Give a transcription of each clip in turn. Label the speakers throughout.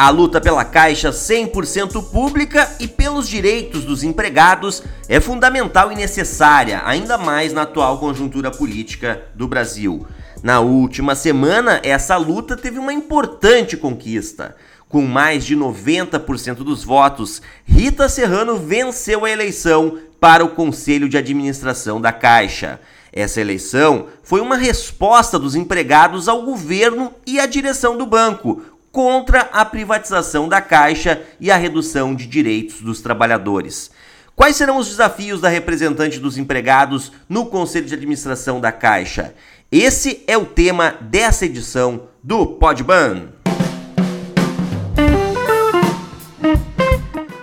Speaker 1: A luta pela Caixa 100% pública e pelos direitos dos empregados é fundamental e necessária, ainda mais na atual conjuntura política do Brasil. Na última semana, essa luta teve uma importante conquista. Com mais de 90% dos votos, Rita Serrano venceu a eleição para o Conselho de Administração da Caixa. Essa eleição foi uma resposta dos empregados ao governo e à direção do banco, contra a privatização da Caixa e a redução de direitos dos trabalhadores. Quais serão os desafios da representante dos empregados no Conselho de Administração da Caixa? Esse é o tema dessa edição do Podban.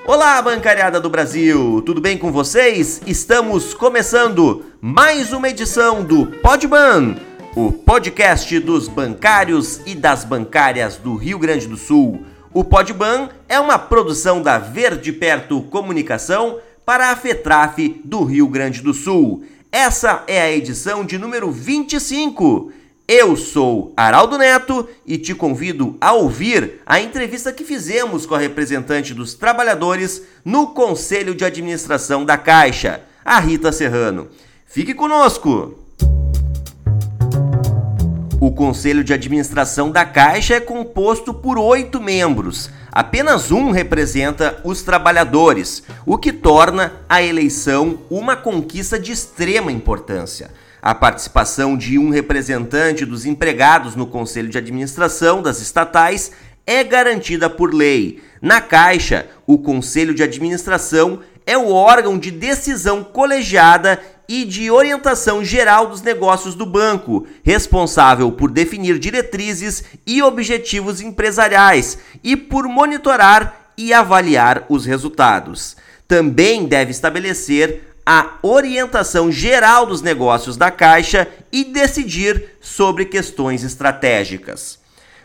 Speaker 1: Olá, bancariada do Brasil, tudo bem com vocês? Estamos começando mais uma edição do Podban o podcast dos bancários e das bancárias do Rio Grande do Sul. O Podban é uma produção da Verde Perto Comunicação para a FETRAF do Rio Grande do Sul. Essa é a edição de número 25. Eu sou Araldo Neto e te convido a ouvir a entrevista que fizemos com a representante dos trabalhadores no Conselho de Administração da Caixa, a Rita Serrano. Fique conosco! O Conselho de Administração da Caixa é composto por oito membros. Apenas um representa os trabalhadores, o que torna a eleição uma conquista de extrema importância. A participação de um representante dos empregados no Conselho de Administração das estatais é garantida por lei. Na Caixa, o Conselho de Administração é o órgão de decisão colegiada e de orientação geral dos negócios do banco, responsável por definir diretrizes e objetivos empresariais e por monitorar e avaliar os resultados. Também deve estabelecer a orientação geral dos negócios da Caixa e decidir sobre questões estratégicas.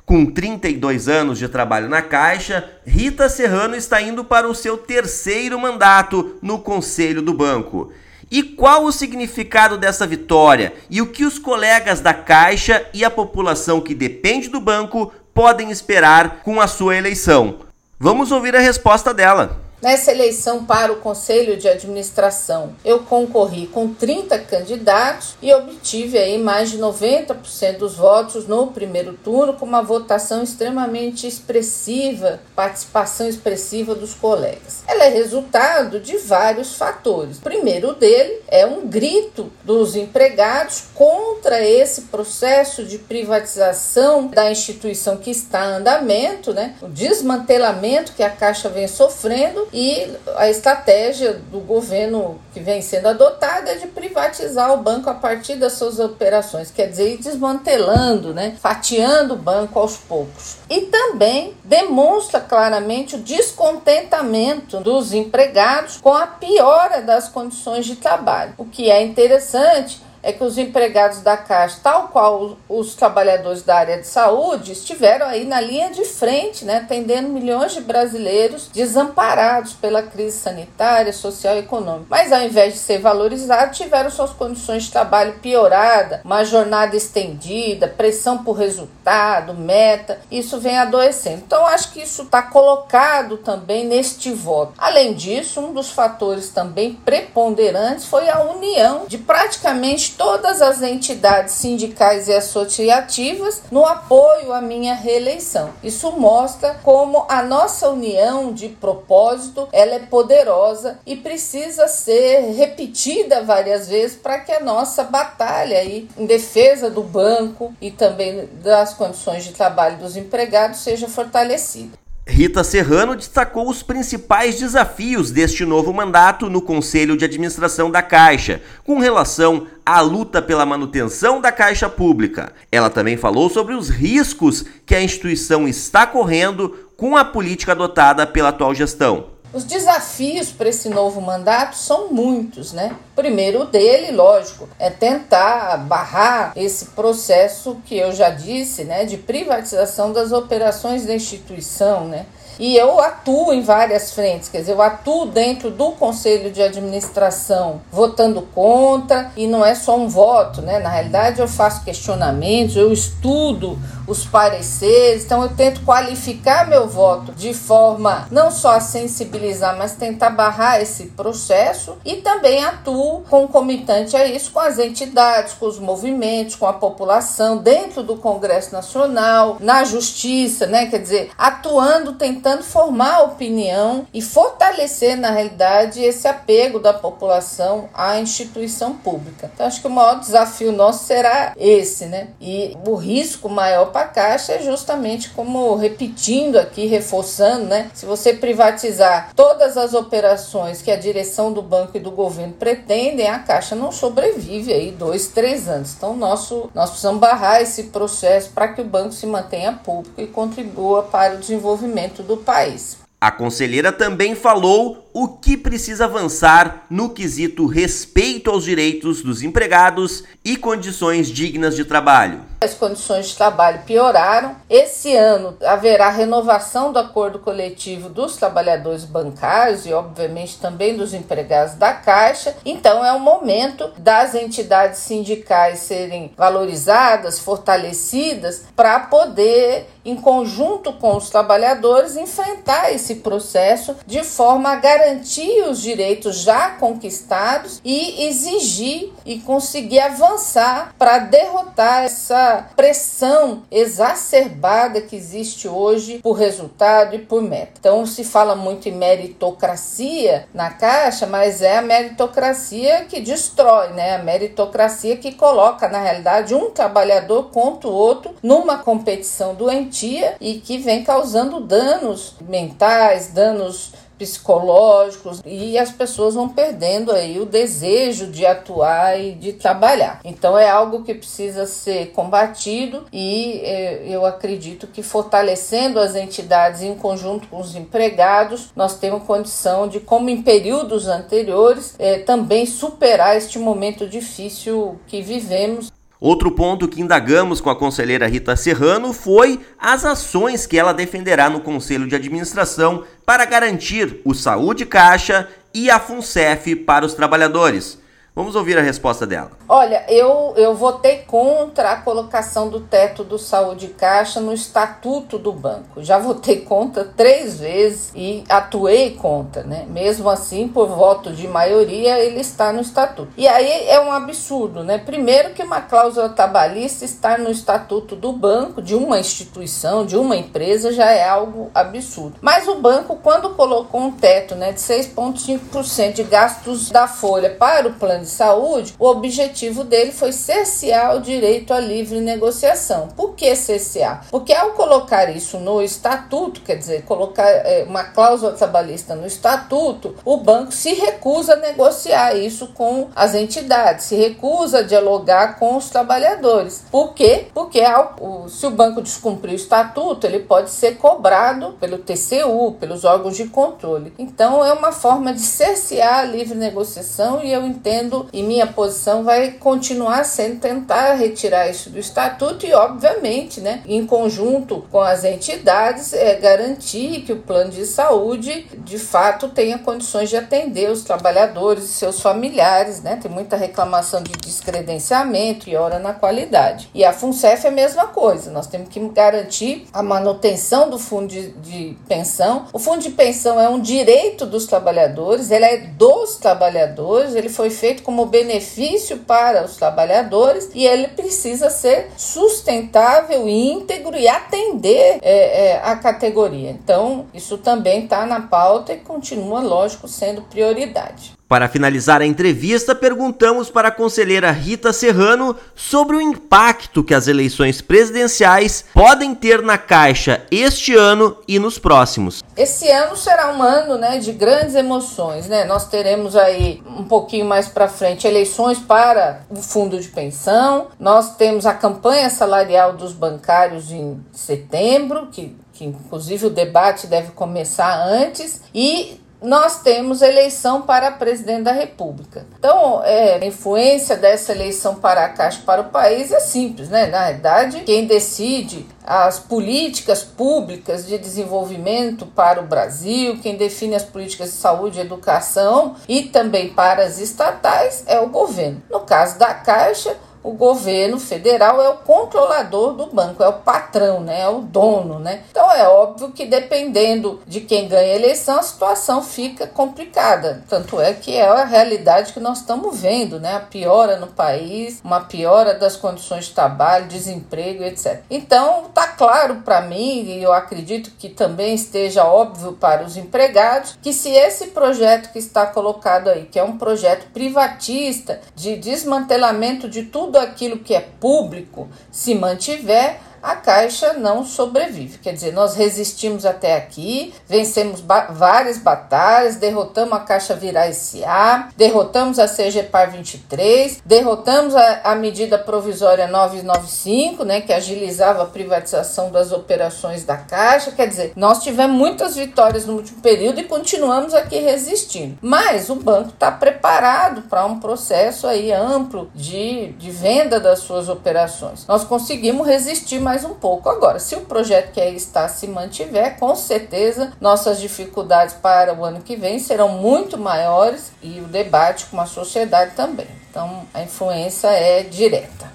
Speaker 1: Com 32 anos de trabalho na Caixa, Rita Serrano está indo para o seu terceiro mandato no Conselho do Banco. E qual o significado dessa vitória e o que os colegas da Caixa e a população que depende do banco podem esperar com a sua eleição? Vamos ouvir a resposta dela.
Speaker 2: Nessa eleição para o Conselho de Administração, eu concorri com 30 candidatos e obtive aí mais de 90% dos votos no primeiro turno, com uma votação extremamente expressiva, participação expressiva dos colegas. Ela é resultado de vários fatores. O primeiro dele é um grito dos empregados contra esse processo de privatização da instituição que está em andamento, né? o desmantelamento que a Caixa vem sofrendo e a estratégia do governo que vem sendo adotada é de privatizar o banco a partir das suas operações, quer dizer, desmantelando, né, fatiando o banco aos poucos. E também demonstra claramente o descontentamento dos empregados com a piora das condições de trabalho, o que é interessante é que os empregados da Caixa, tal qual os trabalhadores da área de saúde, estiveram aí na linha de frente, né, atendendo milhões de brasileiros desamparados pela crise sanitária, social e econômica. Mas ao invés de ser valorizados, tiveram suas condições de trabalho piorada, uma jornada estendida, pressão por resultado, meta, isso vem adoecendo. Então acho que isso está colocado também neste voto. Além disso, um dos fatores também preponderantes foi a união de praticamente todas as entidades sindicais e associativas no apoio à minha reeleição. Isso mostra como a nossa união de propósito ela é poderosa e precisa ser repetida várias vezes para que a nossa batalha aí em defesa do banco e também das condições de trabalho dos empregados seja fortalecida.
Speaker 1: Rita Serrano destacou os principais desafios deste novo mandato no Conselho de Administração da Caixa, com relação à luta pela manutenção da Caixa Pública. Ela também falou sobre os riscos que a instituição está correndo com a política adotada pela atual gestão.
Speaker 2: Os desafios para esse novo mandato são muitos, né? Primeiro dele, lógico, é tentar barrar esse processo que eu já disse, né, de privatização das operações da instituição, né? E eu atuo em várias frentes, quer dizer, eu atuo dentro do conselho de administração, votando contra, e não é só um voto, né? Na realidade, eu faço questionamentos, eu estudo os pareceres. Então eu tento qualificar meu voto de forma não só a sensibilizar, mas tentar barrar esse processo e também atuo concomitante a isso com as entidades, com os movimentos, com a população dentro do Congresso Nacional, na justiça, né? Quer dizer, atuando, tentando formar opinião e fortalecer na realidade esse apego da população à instituição pública. Então acho que o maior desafio nosso será esse, né? E o risco maior a Caixa é justamente como repetindo aqui, reforçando, né? Se você privatizar todas as operações que a direção do banco e do governo pretendem, a Caixa não sobrevive aí dois, três anos. Então, nosso, nós precisamos barrar esse processo para que o banco se mantenha público e contribua para o desenvolvimento do país.
Speaker 1: A conselheira também falou o que precisa avançar no quesito respeito aos direitos dos empregados e condições dignas de trabalho.
Speaker 2: As condições de trabalho pioraram. Esse ano haverá renovação do acordo coletivo dos trabalhadores bancários e, obviamente, também dos empregados da Caixa. Então, é o momento das entidades sindicais serem valorizadas, fortalecidas, para poder, em conjunto com os trabalhadores, enfrentar esse processo de forma a garantir os direitos já conquistados e exigir e conseguir avançar para derrotar essa pressão exacerbada que existe hoje por resultado e por meta. Então se fala muito em meritocracia na Caixa, mas é a meritocracia que destrói, né? A meritocracia que coloca na realidade um trabalhador contra o outro numa competição doentia e que vem causando danos mentais, danos psicológicos e as pessoas vão perdendo aí o desejo de atuar e de trabalhar. Então é algo que precisa ser combatido e é, eu acredito que fortalecendo as entidades em conjunto com os empregados, nós temos condição de, como em períodos anteriores, é, também superar este momento difícil que vivemos.
Speaker 1: Outro ponto que indagamos com a conselheira Rita Serrano foi as ações que ela defenderá no Conselho de Administração para garantir o Saúde Caixa e a FUNCEF para os trabalhadores. Vamos ouvir a resposta dela.
Speaker 2: Olha, eu, eu votei contra a colocação do teto do Saúde Caixa no estatuto do banco. Já votei contra três vezes e atuei contra, né? Mesmo assim, por voto de maioria, ele está no estatuto. E aí é um absurdo, né? Primeiro que uma cláusula trabalhista estar no estatuto do banco, de uma instituição, de uma empresa, já é algo absurdo. Mas o banco, quando colocou um teto né, de 6,5% de gastos da folha para o plano de saúde, o objetivo dele foi cercear o direito à livre negociação. Por que cercear? Porque ao colocar isso no estatuto, quer dizer, colocar é, uma cláusula trabalhista no estatuto, o banco se recusa a negociar isso com as entidades, se recusa a dialogar com os trabalhadores. Por quê? Porque ao, o, se o banco descumprir o estatuto, ele pode ser cobrado pelo TCU, pelos órgãos de controle. Então é uma forma de cercear a livre negociação e eu entendo e minha posição vai continuar sendo tentar retirar isso do estatuto e, obviamente, né, em conjunto com as entidades, é, garantir que o plano de saúde de fato tenha condições de atender os trabalhadores e seus familiares. Né? Tem muita reclamação de descredenciamento e hora na qualidade. E a FUNCEF é a mesma coisa, nós temos que garantir a manutenção do fundo de, de pensão. O fundo de pensão é um direito dos trabalhadores, ele é dos trabalhadores, ele foi feito feito como benefício para os trabalhadores e ele precisa ser sustentável, íntegro e atender é, é, a categoria. Então, isso também está na pauta e continua, lógico, sendo prioridade.
Speaker 1: Para finalizar a entrevista, perguntamos para a conselheira Rita Serrano sobre o impacto que as eleições presidenciais podem ter na Caixa este ano e nos próximos.
Speaker 2: Esse ano será um ano né, de grandes emoções. Né? Nós teremos aí um pouquinho mais para frente eleições para o fundo de pensão, nós temos a campanha salarial dos bancários em setembro, que que inclusive o debate deve começar antes, e nós temos eleição para presidente da República. Então, é, a influência dessa eleição para a Caixa para o país é simples, né? Na verdade, quem decide as políticas públicas de desenvolvimento para o Brasil, quem define as políticas de saúde educação e também para as estatais é o governo. No caso da Caixa, o governo federal é o controlador do banco, é o patrão, né? É o dono, né? Então é óbvio que dependendo de quem ganha a eleição, a situação fica complicada. Tanto é que é a realidade que nós estamos vendo, né? A piora no país, uma piora das condições de trabalho, desemprego, etc. Então tá claro para mim e eu acredito que também esteja óbvio para os empregados que se esse projeto que está colocado aí, que é um projeto privatista de desmantelamento de tudo aquilo que é público, se mantiver, a Caixa não sobrevive. Quer dizer, nós resistimos até aqui, vencemos ba várias batalhas, derrotamos a Caixa Virar SA, derrotamos a CGPAR 23, derrotamos a, a medida provisória 995, né, que agilizava a privatização das operações da Caixa. Quer dizer, nós tivemos muitas vitórias no último período e continuamos aqui resistindo. Mas o banco está preparado para um processo aí amplo de, de venda das suas operações. Nós conseguimos resistir mais um pouco. Agora, se o projeto que aí está se mantiver, com certeza nossas dificuldades para o ano que vem serão muito maiores e o debate com a sociedade também. Então, a influência é direta.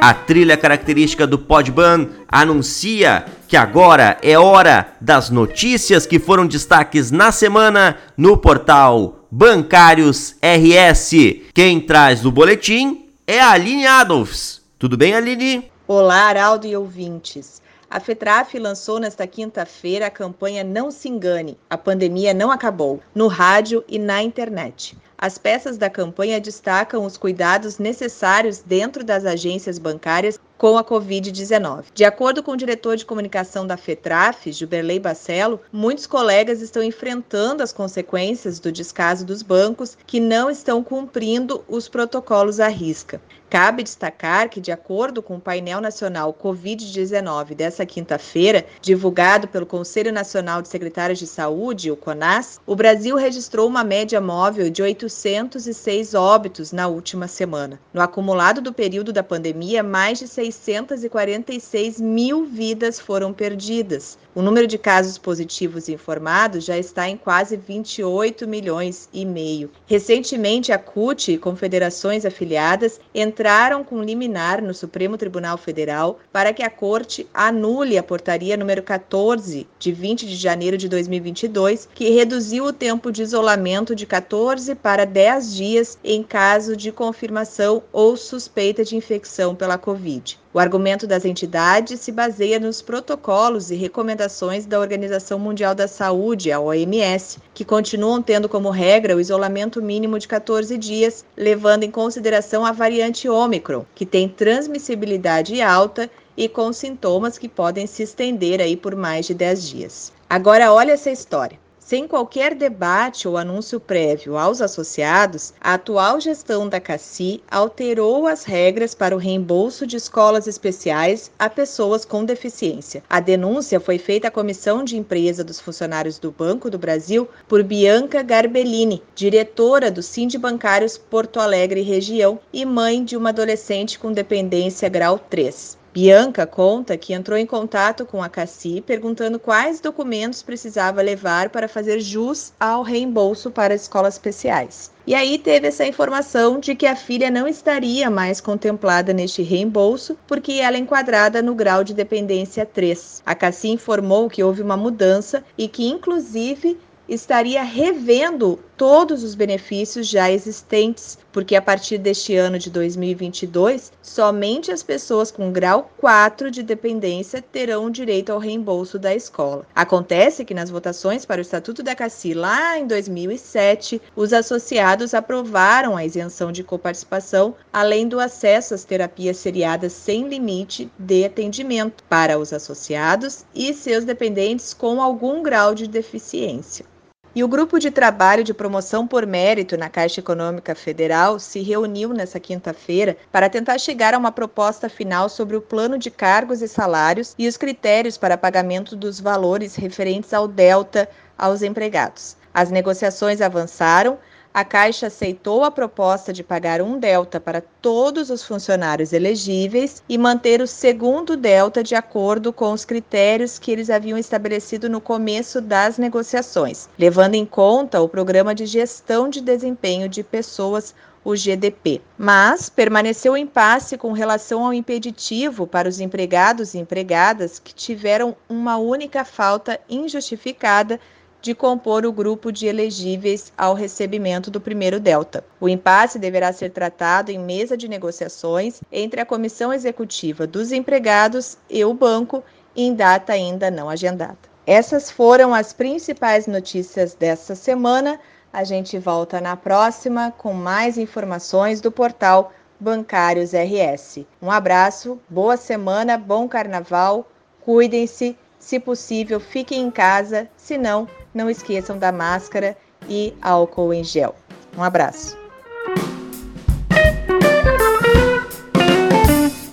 Speaker 1: A trilha característica do Podban anuncia que agora é hora das notícias que foram destaques na semana no portal Bancários RS. Quem traz o boletim é a Aline Adolfs. Tudo bem, Aline?
Speaker 3: Olá, Araldo e ouvintes. A FETRAF lançou nesta quinta-feira a campanha Não Se Engane, a pandemia não acabou, no rádio e na internet. As peças da campanha destacam os cuidados necessários dentro das agências bancárias com a Covid-19. De acordo com o diretor de comunicação da FETRAF, Gilberley Bacelo, muitos colegas estão enfrentando as consequências do descaso dos bancos que não estão cumprindo os protocolos à risca. Cabe destacar que, de acordo com o painel nacional Covid-19 dessa quinta-feira, divulgado pelo Conselho Nacional de Secretários de Saúde, o CONAS, o Brasil registrou uma média móvel de 806 óbitos na última semana. No acumulado do período da pandemia, mais de 646 mil vidas foram perdidas. O número de casos positivos informados já está em quase 28 milhões e meio. Recentemente, a CUT e confederações afiliadas entraram com liminar no Supremo Tribunal Federal para que a Corte anule a portaria número 14 de 20 de janeiro de 2022, que reduziu o tempo de isolamento de 14 para 10 dias em caso de confirmação ou suspeita de infecção pela Covid. O argumento das entidades se baseia nos protocolos e recomendações da Organização Mundial da Saúde, a OMS, que continuam tendo como regra o isolamento mínimo de 14 dias, levando em consideração a variante Ômicron, que tem transmissibilidade alta e com sintomas que podem se estender aí por mais de 10 dias. Agora olha essa história. Sem qualquer debate ou anúncio prévio aos associados, a atual gestão da CACI alterou as regras para o reembolso de escolas especiais a pessoas com deficiência. A denúncia foi feita à Comissão de Empresa dos Funcionários do Banco do Brasil por Bianca Garbellini, diretora do Sind Bancários Porto Alegre região e mãe de uma adolescente com dependência grau 3. Bianca conta que entrou em contato com a Cassi perguntando quais documentos precisava levar para fazer jus ao reembolso para escolas especiais. E aí teve essa informação de que a filha não estaria mais contemplada neste reembolso porque ela é enquadrada no grau de dependência 3. A Cassi informou que houve uma mudança e que inclusive estaria revendo todos os benefícios já existentes, porque a partir deste ano de 2022, somente as pessoas com grau 4 de dependência terão direito ao reembolso da escola. Acontece que nas votações para o Estatuto da CACI lá em 2007, os associados aprovaram a isenção de coparticipação, além do acesso às terapias seriadas sem limite de atendimento para os associados e seus dependentes com algum grau de deficiência. E o grupo de trabalho de promoção por mérito na Caixa Econômica Federal se reuniu nesta quinta-feira para tentar chegar a uma proposta final sobre o plano de cargos e salários e os critérios para pagamento dos valores referentes ao delta aos empregados. As negociações avançaram, a Caixa aceitou a proposta de pagar um delta para todos os funcionários elegíveis e manter o segundo delta de acordo com os critérios que eles haviam estabelecido no começo das negociações, levando em conta o programa de gestão de desempenho de pessoas o GDP. Mas permaneceu o impasse com relação ao impeditivo para os empregados e empregadas que tiveram uma única falta injustificada de compor o grupo de elegíveis ao recebimento do primeiro Delta. O impasse deverá ser tratado em mesa de negociações entre a comissão executiva dos empregados e o banco em data ainda não agendada. Essas foram as principais notícias desta semana. A gente volta na próxima com mais informações do portal Bancários RS. Um abraço, boa semana, bom carnaval, cuidem-se, se possível, fiquem em casa, se não, não esqueçam da máscara e álcool em gel. Um abraço.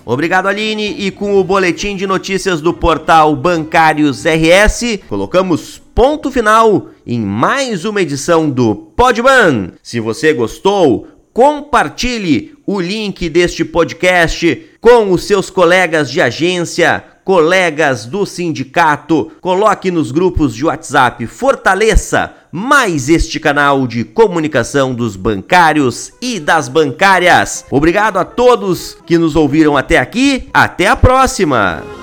Speaker 1: Obrigado, Aline. E com o boletim de notícias do portal Bancários RS, colocamos ponto final em mais uma edição do Podban. Se você gostou, compartilhe o link deste podcast com os seus colegas de agência colegas do sindicato, coloque nos grupos de WhatsApp, fortaleça mais este canal de comunicação dos bancários e das bancárias. Obrigado a todos que nos ouviram até aqui, até a próxima!